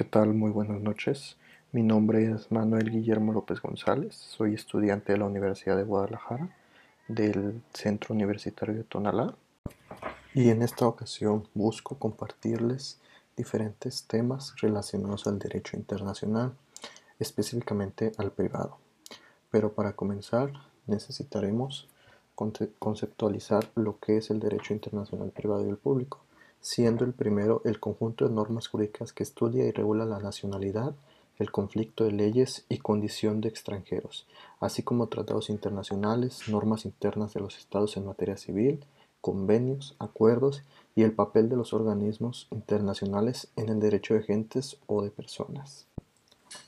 ¿Qué tal? Muy buenas noches. Mi nombre es Manuel Guillermo López González. Soy estudiante de la Universidad de Guadalajara, del Centro Universitario de Tonalá. Y en esta ocasión busco compartirles diferentes temas relacionados al derecho internacional, específicamente al privado. Pero para comenzar necesitaremos conceptualizar lo que es el derecho internacional privado y el público siendo el primero el conjunto de normas jurídicas que estudia y regula la nacionalidad, el conflicto de leyes y condición de extranjeros, así como tratados internacionales, normas internas de los estados en materia civil, convenios, acuerdos y el papel de los organismos internacionales en el derecho de gentes o de personas.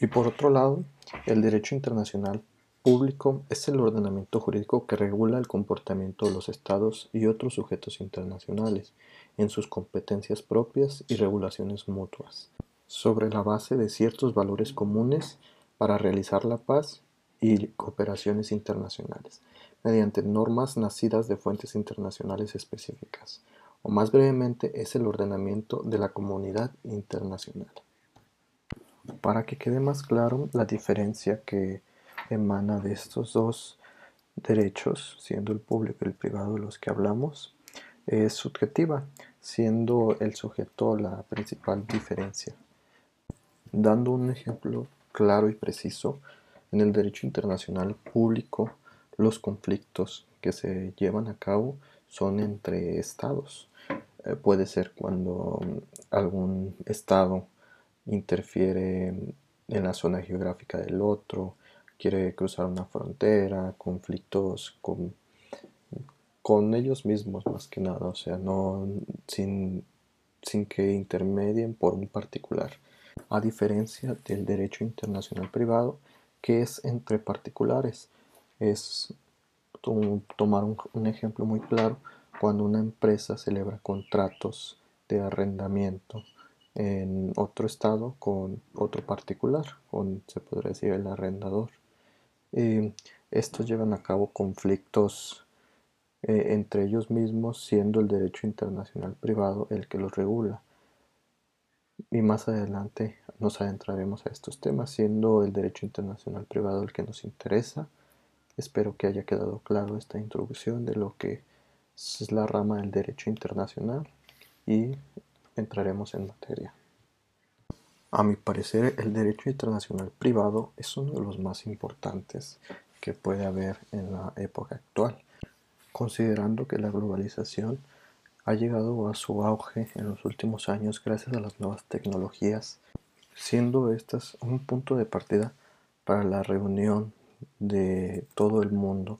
Y por otro lado, el derecho internacional público es el ordenamiento jurídico que regula el comportamiento de los estados y otros sujetos internacionales en sus competencias propias y regulaciones mutuas, sobre la base de ciertos valores comunes para realizar la paz y cooperaciones internacionales, mediante normas nacidas de fuentes internacionales específicas, o más brevemente es el ordenamiento de la comunidad internacional. Para que quede más claro la diferencia que emana de estos dos derechos, siendo el público y el privado de los que hablamos, es subjetiva, siendo el sujeto la principal diferencia. Dando un ejemplo claro y preciso, en el derecho internacional público, los conflictos que se llevan a cabo son entre estados. Eh, puede ser cuando algún estado interfiere en la zona geográfica del otro, quiere cruzar una frontera, conflictos con con ellos mismos más que nada, o sea, no sin, sin que intermedien por un particular, a diferencia del derecho internacional privado que es entre particulares. Es tomar un, ejemplo muy claro cuando una empresa celebra contratos de arrendamiento en otro estado con otro particular, con se podría decir el arrendador. Y estos llevan a cabo conflictos eh, entre ellos mismos, siendo el derecho internacional privado el que los regula. Y más adelante nos adentraremos a estos temas, siendo el derecho internacional privado el que nos interesa. Espero que haya quedado claro esta introducción de lo que es la rama del derecho internacional y entraremos en materia. A mi parecer, el derecho internacional privado es uno de los más importantes que puede haber en la época actual considerando que la globalización ha llegado a su auge en los últimos años gracias a las nuevas tecnologías, siendo estas un punto de partida para la reunión de todo el mundo,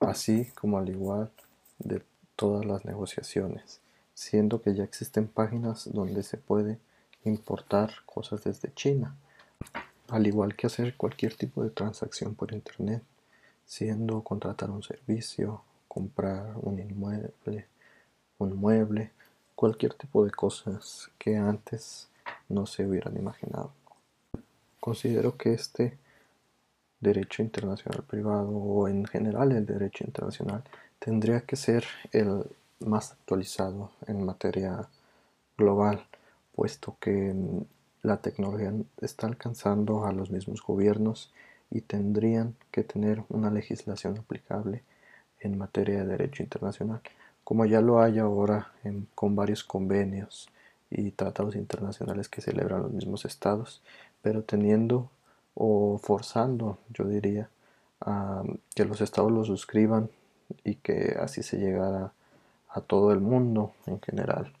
así como al igual de todas las negociaciones, siendo que ya existen páginas donde se puede importar cosas desde China, al igual que hacer cualquier tipo de transacción por Internet siendo contratar un servicio, comprar un inmueble, un mueble, cualquier tipo de cosas que antes no se hubieran imaginado. Considero que este derecho internacional privado o en general el derecho internacional tendría que ser el más actualizado en materia global, puesto que la tecnología está alcanzando a los mismos gobiernos y tendrían que tener una legislación aplicable en materia de derecho internacional, como ya lo hay ahora con varios convenios y tratados internacionales que celebran los mismos estados, pero teniendo o forzando, yo diría, que los estados lo suscriban y que así se llegara a todo el mundo en general,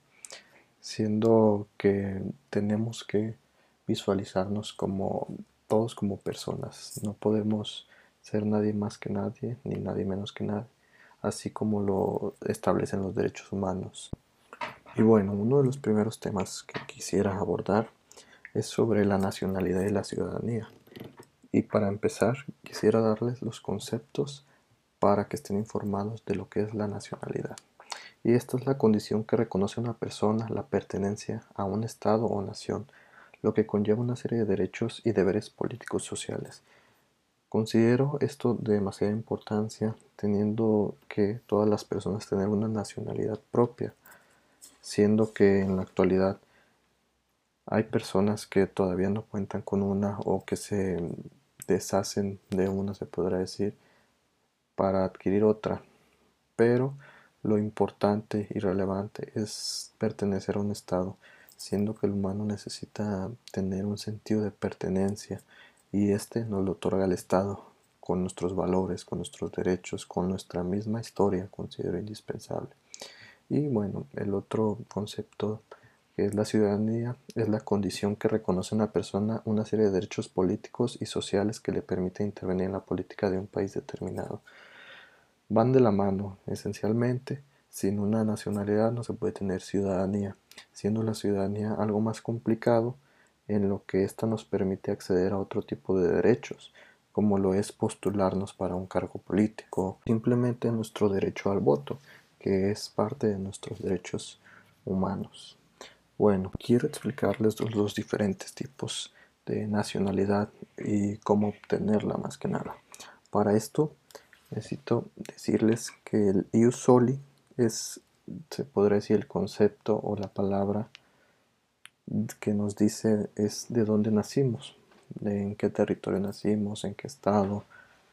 siendo que tenemos que visualizarnos como todos como personas. No podemos ser nadie más que nadie, ni nadie menos que nadie, así como lo establecen los derechos humanos. Y bueno, uno de los primeros temas que quisiera abordar es sobre la nacionalidad y la ciudadanía. Y para empezar, quisiera darles los conceptos para que estén informados de lo que es la nacionalidad. Y esta es la condición que reconoce una persona la pertenencia a un Estado o nación lo que conlleva una serie de derechos y deberes políticos sociales. Considero esto de demasiada importancia, teniendo que todas las personas tienen una nacionalidad propia, siendo que en la actualidad Hay personas que todavía no cuentan con una o que se deshacen de una, se podrá decir, para adquirir otra. Pero lo importante y relevante es pertenecer a un estado, siendo que el humano necesita tener un sentido de pertenencia y este nos lo otorga el estado con nuestros valores, con nuestros derechos, con nuestra misma historia, considero indispensable. Y bueno, el otro concepto que es la ciudadanía, es la condición que reconoce a una persona una serie de derechos políticos y sociales que le permite intervenir en la política de un país determinado. Van de la mano, esencialmente, sin una nacionalidad no se puede tener ciudadanía, siendo la ciudadanía algo más complicado en lo que ésta nos permite acceder a otro tipo de derechos, como lo es postularnos para un cargo político, simplemente nuestro derecho al voto, que es parte de nuestros derechos humanos. Bueno, quiero explicarles los dos diferentes tipos de nacionalidad y cómo obtenerla más que nada. Para esto necesito decirles que el ius soli es, se podría decir, el concepto o la palabra que nos dice es de dónde nacimos, de en qué territorio nacimos, en qué estado,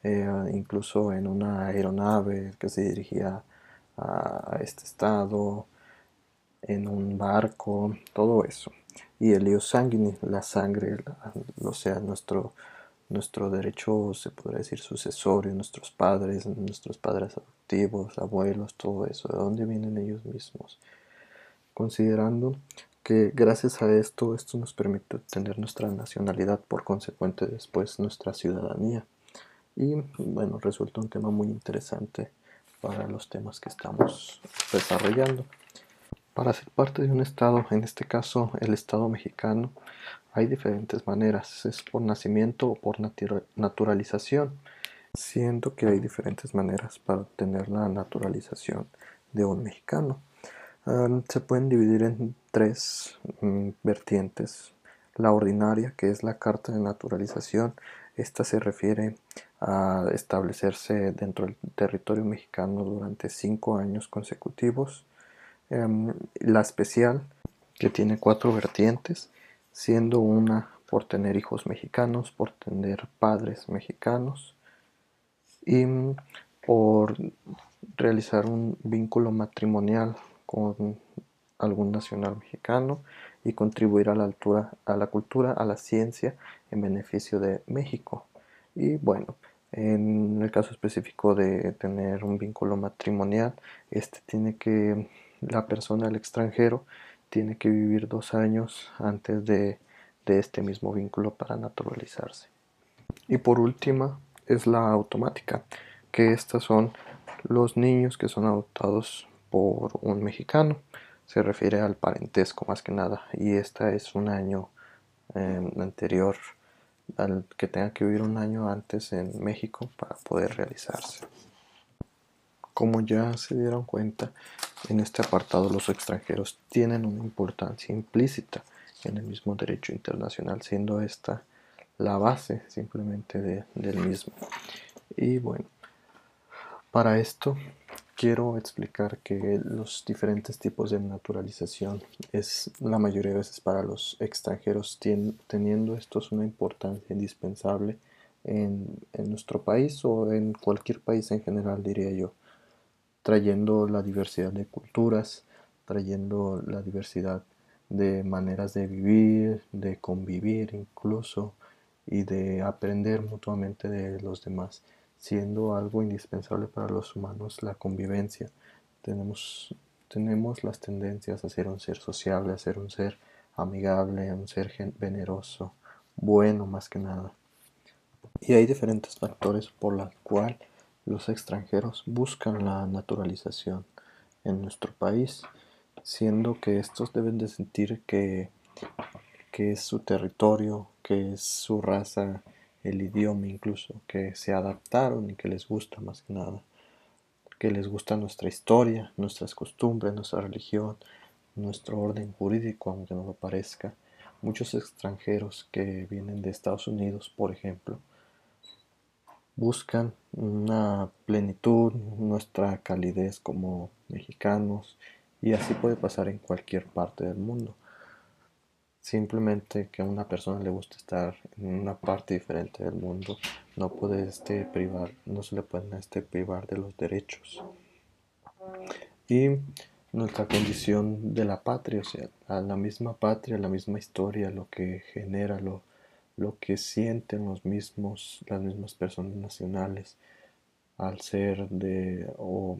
eh, incluso en una aeronave que se dirigía a este estado, en un barco, todo eso. Y el ius sanguini, la sangre, o sea, nuestro, nuestro derecho, se podría decir, sucesorio, nuestros padres, nuestros padres adoptivos, abuelos, todo eso, de dónde vienen ellos mismos. Considerando que gracias a esto, esto nos permite obtener nuestra nacionalidad, por consecuente después nuestra ciudadanía. Y bueno, resulta un tema muy interesante para los temas que estamos desarrollando. Para ser parte de un estado, en este caso el estado mexicano, hay diferentes maneras, es por nacimiento o por naturalización, siendo que hay diferentes maneras para obtener la naturalización de un mexicano. se pueden dividir en tres mm, vertientes. La ordinaria, que es la carta de naturalización, esta se refiere a establecerse dentro del territorio mexicano durante cinco años consecutivos la especial, que tiene cuatro vertientes, siendo una por tener hijos mexicanos, por tener padres mexicanos y por realizar un vínculo matrimonial con algún nacional mexicano y contribuir a la altura a la cultura, a la ciencia en beneficio de México. Y bueno, en el caso específico de tener un vínculo matrimonial, este tiene que la persona del extranjero tiene que vivir dos años antes de, este mismo vínculo para naturalizarse. Y por última es la automática, que estas son los niños que son adoptados por un mexicano. Se refiere al parentesco más que nada. Y esta es un año em, anterior al que tenga que vivir un año antes en México para poder realizarse. Como ya se dieron cuenta, en este apartado los extranjeros tienen una importancia implícita en el mismo derecho internacional, siendo esta la base simplemente del mismo. Y bueno, para esto quiero explicar que los diferentes tipos de naturalización es la mayoría de veces para los extranjeros teniendo estos una importancia indispensable en, en nuestro país o en cualquier país en general diría yo trayendo la diversidad de culturas, trayendo la diversidad de maneras de vivir, de convivir incluso y de aprender mutuamente de los demás, siendo algo indispensable para los humanos la convivencia. Tenemos, tenemos las tendencias a ser un ser sociable, a ser un ser amigable, a un ser veneroso, bueno más que nada. Y hay diferentes factores por los cuales los extranjeros buscan la naturalización en nuestro país, siendo que estos deben de sentir que, que es su territorio, que es su raza, el idioma incluso, que se adaptaron y que les gusta más que nada, que les gusta nuestra historia, nuestras costumbres, nuestra religión, nuestro orden jurídico, aunque no lo parezca. Muchos extranjeros que vienen de Estados Unidos, por ejemplo, buscan una plenitud, nuestra calidez como mexicanos y así puede pasar en cualquier parte del mundo. Simplemente que a una persona le gusta estar en una parte diferente del mundo no puede este privar no se le puede este privar de los derechos. Y nuestra condición de la patria o sea la misma patria la misma historia lo que genera lo, lo que sienten los mismos las mismas personas nacionales al ser de o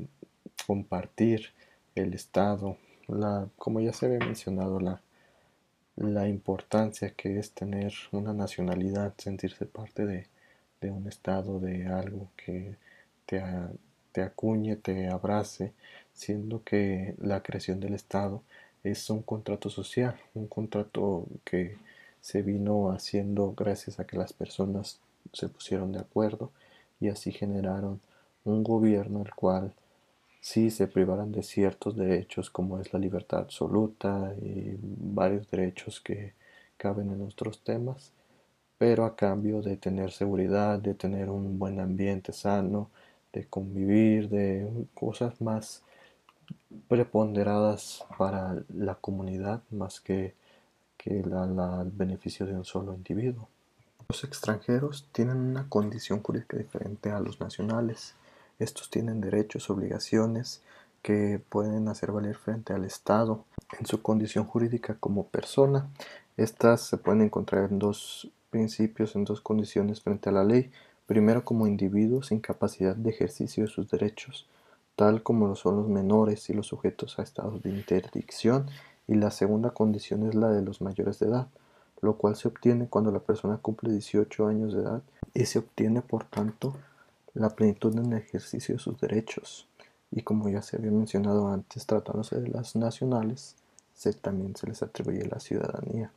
compartir el estado la como ya se había mencionado la la importancia que es tener una nacionalidad, sentirse parte de, un estado, de algo que te, te, acuñe, te abrace, siendo que la creación del estado es un contrato social, un contrato que se vino haciendo gracias a que las personas se pusieron de acuerdo y así generaron un gobierno el cual si se privaran de ciertos derechos como es la libertad absoluta y varios derechos que caben en nuestros temas, pero a cambio de tener seguridad, de tener un buen ambiente sano, de convivir, de cosas más preponderadas para la comunidad más que, que el beneficio de un solo individuo. Los extranjeros tienen una condición jurídica diferente a los nacionales estos tienen derechos, obligaciones que pueden hacer valer frente al Estado en su condición jurídica como persona. Estas se pueden encontrar en dos principios, en dos condiciones frente a la ley. Primero como individuos sin capacidad de ejercicio de sus derechos, tal como lo son los menores y los sujetos a estados de interdicción. Y la segunda condición es la de los mayores de edad, lo cual se obtiene cuando la persona cumple 18 años de edad y se obtiene por tanto la plenitud en el ejercicio de sus derechos. Y como ya se había mencionado antes, tratándose de las nacionales, se, también se les atribuye la ciudadanía.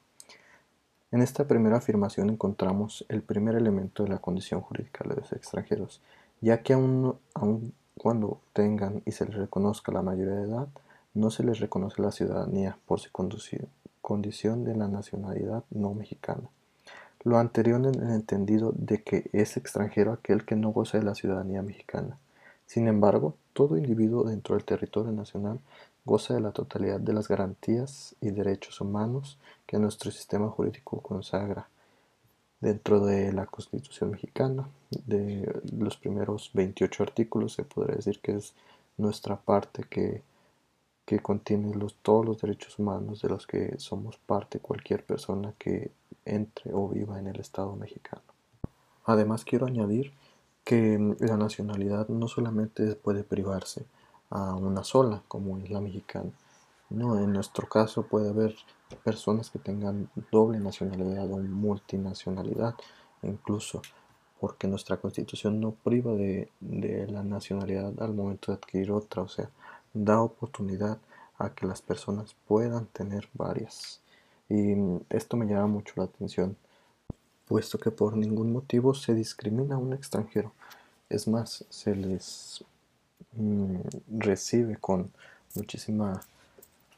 En esta primera afirmación encontramos el primer elemento de la condición jurídica de los extranjeros, ya que aun, aun cuando tengan y se les reconozca la mayoría de edad, no se les reconoce la ciudadanía por su condición de la nacionalidad no mexicana. Lo anterior en el entendido de que es extranjero aquel que no goza de la ciudadanía mexicana. Sin embargo, todo individuo dentro del territorio nacional goza de la totalidad de las garantías y derechos humanos que nuestro sistema jurídico consagra. Dentro de la Constitución mexicana, de los primeros 28 artículos, se podría decir que es nuestra parte que que contiene los, todos los derechos humanos de los que somos parte cualquier persona que entre o viva en el Estado mexicano. Además quiero añadir que la nacionalidad no solamente puede privarse a una sola, como es la mexicana. No, en nuestro caso puede haber personas que tengan doble nacionalidad o multinacionalidad, incluso porque nuestra constitución no priva de, de la nacionalidad al momento de adquirir otra, o sea, da oportunidad a que las personas puedan tener varias. Y esto me llama mucho la atención, puesto que por ningún motivo se discrimina a un extranjero. Es más, se les mm, recibe con muchísima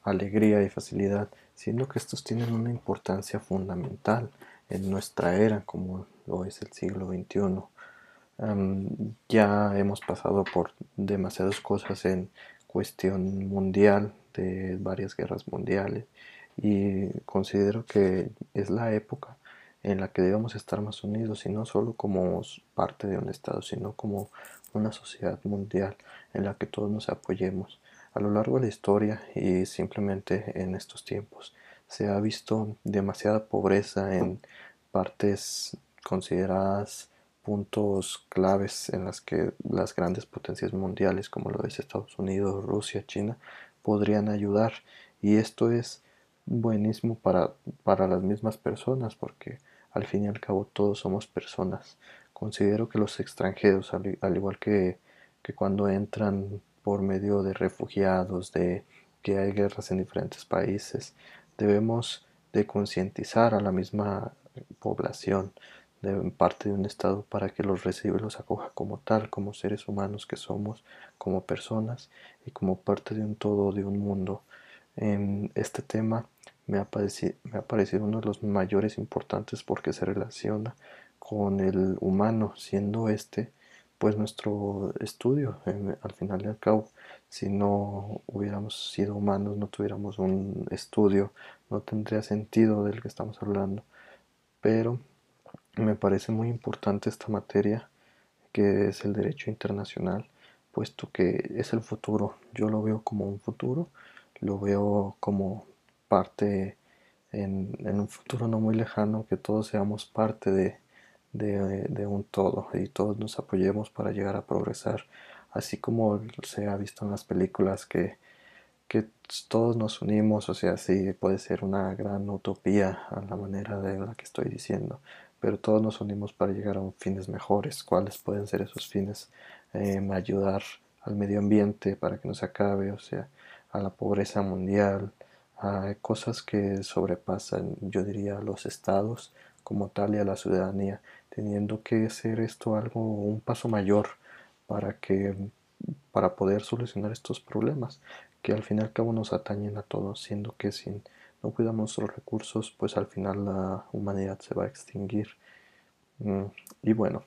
alegría y facilidad, siendo que estos tienen una importancia fundamental en nuestra era, como lo es el siglo XXI. ya hemos pasado por demasiadas cosas en cuestión mundial de varias guerras mundiales y considero que es la época en la que debemos estar más unidos y no solo como parte de un estado sino como una sociedad mundial en la que todos nos apoyemos. A lo largo de la historia y simplemente en estos tiempos se ha visto demasiada pobreza en partes consideradas puntos claves en las que las grandes potencias mundiales como lo es Estados Unidos, Rusia, China podrían ayudar. Y esto es buenísimo para, para las mismas personas porque al fin y al cabo todos somos personas. Considero que los extranjeros, al, igual que, que cuando entran por medio de refugiados, de que hay guerras en diferentes países, debemos de concientizar a la misma población de parte de un Estado para que los reciba y los acoja como tal, como seres humanos que somos, como personas y como parte de un todo, de un mundo. En este tema me ha, parecido, me ha parecido uno de los mayores importantes porque se relaciona con el humano, siendo este pues nuestro estudio al final y al cabo. Si no hubiéramos sido humanos no tuviéramos un estudio no tendría sentido del que estamos hablando. Pero me parece muy importante esta materia que es el derecho internacional puesto que es el futuro. Yo lo veo como un futuro lo veo como parte en, un futuro no muy lejano que todos seamos parte de, de, un todo y todos nos apoyemos para llegar a progresar, así como se ha visto en las películas que, que todos nos unimos, o sea, sí puede ser una gran utopía a la manera de la que estoy diciendo, pero todos nos unimos para llegar a fines mejores. ¿Cuáles pueden ser esos fines? Eh, ayudar al medio ambiente para que no se acabe, o sea, a la pobreza mundial, a cosas que sobrepasan, yo diría, a los estados como tal y a la ciudadanía, teniendo que ser esto algo, un paso mayor para que para poder solucionar estos problemas que al fin y al cabo nos atañen a todos, siendo que si no cuidamos los recursos, pues al final la humanidad se va a extinguir. Mm, y bueno,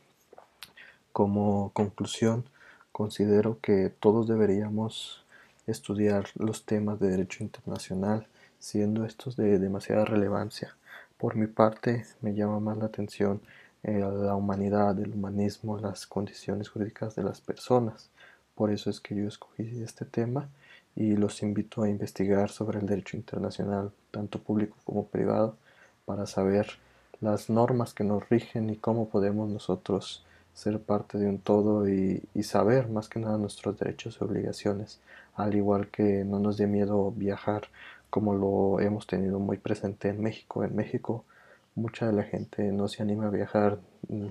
como conclusión, considero que todos deberíamos estudiar los temas de derecho internacional, siendo estos de demasiada relevancia. Por mi parte, me llama más la atención eh, la humanidad, el humanismo, las condiciones jurídicas de las personas. Por eso es que yo escogí este tema y los invito a investigar sobre el derecho internacional, tanto público como privado, para saber las normas que nos rigen y cómo podemos nosotros ser parte de un todo y, saber más que nada nuestros derechos y obligaciones, al igual que no nos dé miedo viajar como lo hemos tenido muy presente en México. En México mucha de la gente no se anima a viajar mm,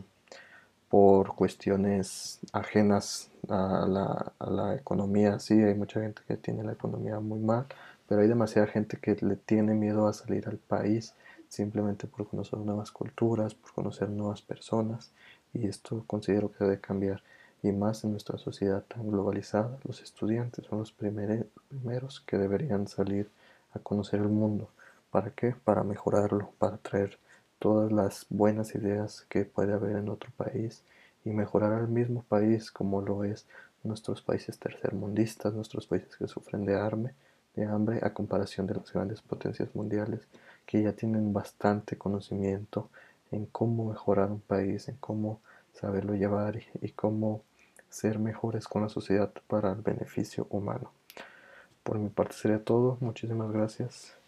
por cuestiones ajenas a la, a la economía. Sí, hay mucha gente que tiene la economía muy mal, pero hay demasiada gente que le tiene miedo a salir al país simplemente por conocer nuevas culturas, por conocer nuevas personas y esto considero que debe cambiar y más en nuestra sociedad tan globalizada los estudiantes son los primeros que deberían salir a conocer el mundo ¿para qué? para mejorarlo para traer todas las buenas ideas que puede haber en otro país y mejorar al mismo país como lo es nuestros países tercermundistas, nuestros países que sufren de de hambre a comparación de las grandes potencias mundiales que ya tienen bastante conocimiento en cómo mejorar un país, en cómo saberlo llevar y, cómo ser mejores con la sociedad para el beneficio humano. Por mi parte sería todo. Muchísimas gracias.